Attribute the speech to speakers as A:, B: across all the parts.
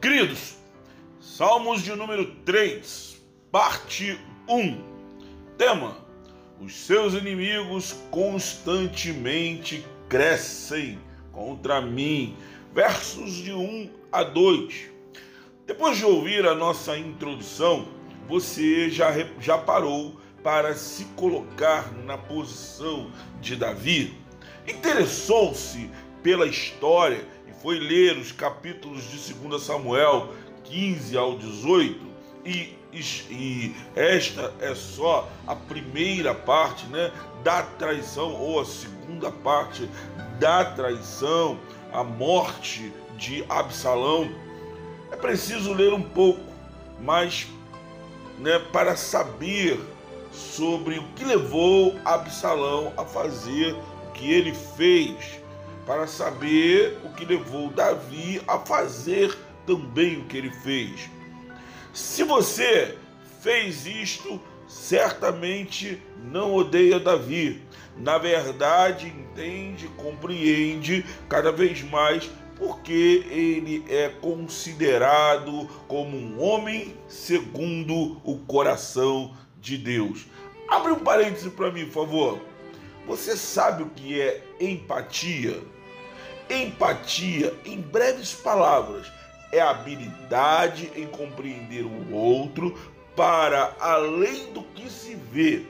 A: Queridos, Salmos de número 3, parte 1. Tema: Os seus inimigos constantemente crescem contra mim. Versos de 1 a 2. Depois de ouvir a nossa introdução, você já, já parou para se colocar na posição de Davi? Interessou-se pela história foi ler os capítulos de 2 Samuel 15 ao 18 e, e, esta é só a primeira parte né, da traição, ou a segunda parte da traição, a morte de Absalão. É preciso ler um pouco, mas né, para saber sobre o que levou Absalão a fazer o que ele fez, para saber o que levou Davi a fazer também o que ele fez. Se você fez isto, certamente não odeia Davi. Na verdade, entende, compreende cada vez mais porque ele é considerado como um homem segundo o coração de Deus. Abre um parêntese para mim, por favor. Você sabe o que é empatia? Empatia, em breves palavras, é a habilidade em compreender o outro para além do que se vê,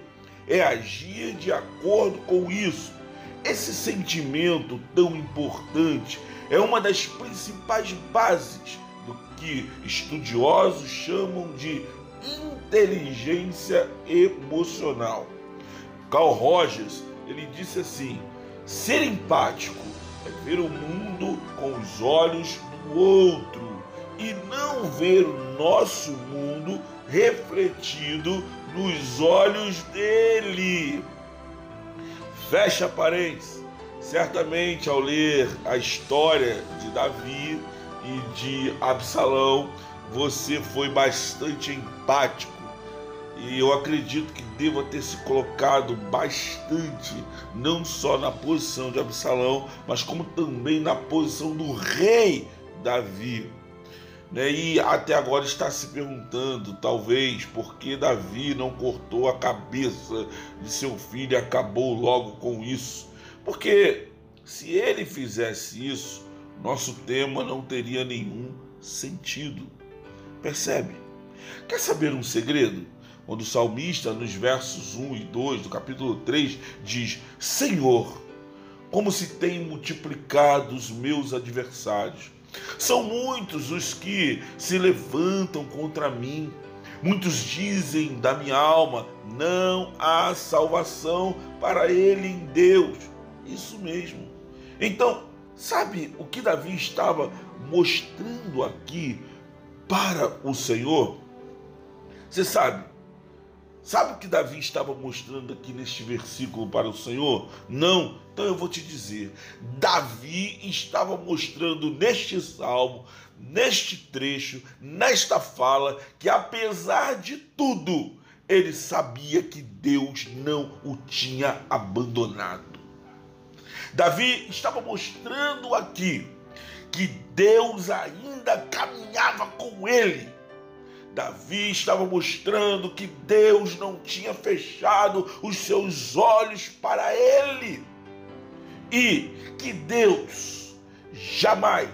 A: é agir de acordo com isso. Esse sentimento tão importante é uma das principais bases do que estudiosos chamam de inteligência emocional. Carl Rogers, ele disse assim: ser empático é ver o mundo com os olhos do outro e não ver o nosso mundo refletido nos olhos dele. Fecha parênteses. Certamente, ao ler a história de Davi e de Absalão, você foi bastante empático. E eu acredito que deva ter se colocado bastante, não só na posição de Absalão, mas como também na posição do rei Davi. Né? E até agora está se perguntando, talvez, por que Davi não cortou a cabeça de seu filho e acabou logo com isso. Porque se ele fizesse isso, nosso tema não teria nenhum sentido. Percebe? Quer saber um segredo? Quando o salmista, nos versos 1 e 2 do capítulo 3, diz: Senhor, como se tem multiplicado os meus adversários são muitos os que se levantam contra mim. Muitos dizem da minha alma: não há salvação para ele em Deus. Isso mesmo. Então, sabe o que Davi estava mostrando aqui para o Senhor? Você sabe, Sabe o que Davi estava mostrando aqui neste versículo para o Senhor? Não. Então eu vou te dizer. Davi estava mostrando neste salmo, neste trecho, nesta fala, que apesar de tudo, ele sabia que Deus não o tinha abandonado. Davi estava mostrando aqui que Deus ainda caminhava com ele Davi estava mostrando que Deus não tinha fechado os seus olhos para ele e que Deus jamais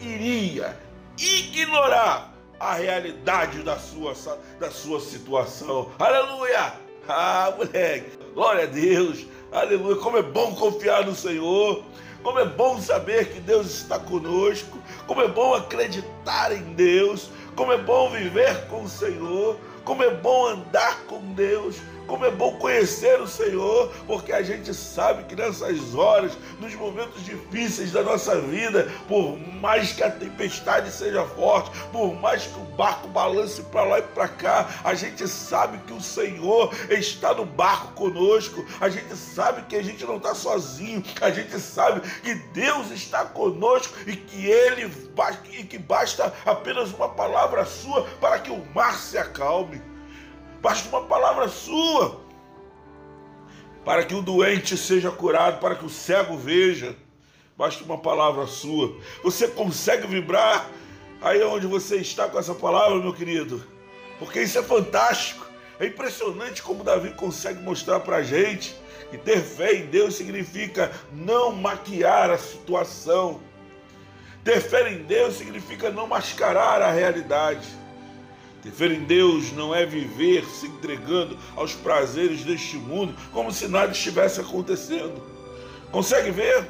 A: iria ignorar a realidade da sua, da sua situação. Aleluia! Ah, moleque, glória a Deus, aleluia. Como é bom confiar no Senhor, como é bom saber que Deus está conosco, como é bom acreditar em Deus, como é bom viver com o Senhor, como é bom andar com Deus, como é bom conhecer o Senhor, porque a gente sabe que nessas horas, nos momentos difíceis da nossa vida, por mais que a tempestade seja forte, por mais que o barco balance para lá e para cá, a gente sabe que o Senhor está no barco conosco, a gente sabe que a gente não está sozinho, a gente sabe que Deus está conosco e que Ele e que basta apenas uma palavra sua para que o mar se acalme. Basta uma palavra sua para que o doente seja curado, para que o cego veja. Basta uma palavra sua. Você consegue vibrar aí onde você está com essa palavra, meu querido, porque isso é fantástico. É impressionante como Davi consegue mostrar para a gente que ter fé em Deus significa não maquiar a situação. Ter fé em Deus significa não mascarar a realidade. Ter fé em Deus não é viver se entregando aos prazeres deste mundo como se nada estivesse acontecendo. Consegue ver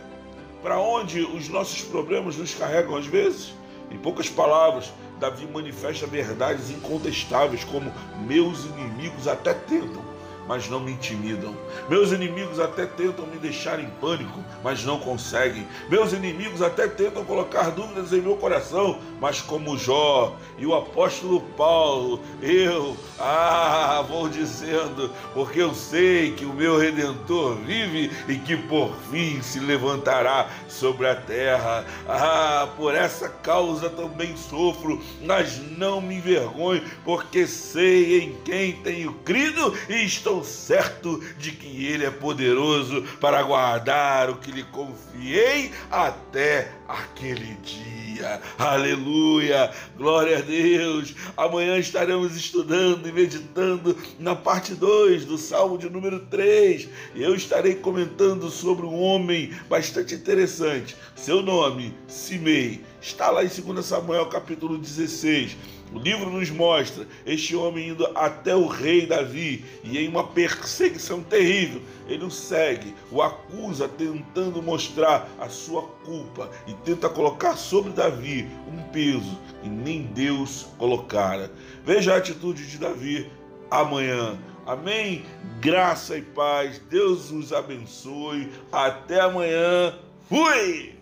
A: para onde os nossos problemas nos carregam às vezes? Em poucas palavras, Davi manifesta verdades incontestáveis como meus inimigos até tentam, mas não me intimidam. Meus inimigos até tentam me deixar em pânico, mas não conseguem. Meus inimigos até tentam colocar dúvidas em meu coração, mas como Jó e o apóstolo Paulo, eu, ah, vou dizendo, porque eu sei que o meu redentor vive e que por fim se levantará sobre a terra. Ah, por essa causa também sofro, mas não me envergonho, porque sei em quem tenho crido e estou certo de que Ele é poderoso para guardar o que lhe confiei até aquele dia. Aleluia! Glória a Deus! Amanhã estaremos estudando e meditando na parte 2 do Salmo de número 3. Eu estarei comentando sobre um homem bastante interessante. Seu nome, Simei, está lá em 2 Samuel capítulo 16 o livro nos mostra este homem indo até o rei Davi e em uma perseguição terrível. Ele o segue, o acusa, tentando mostrar a sua culpa e tenta colocar sobre Davi um peso que nem Deus colocara. Veja a atitude de Davi amanhã. Amém? Graça e paz. Deus nos abençoe. Até amanhã. Fui!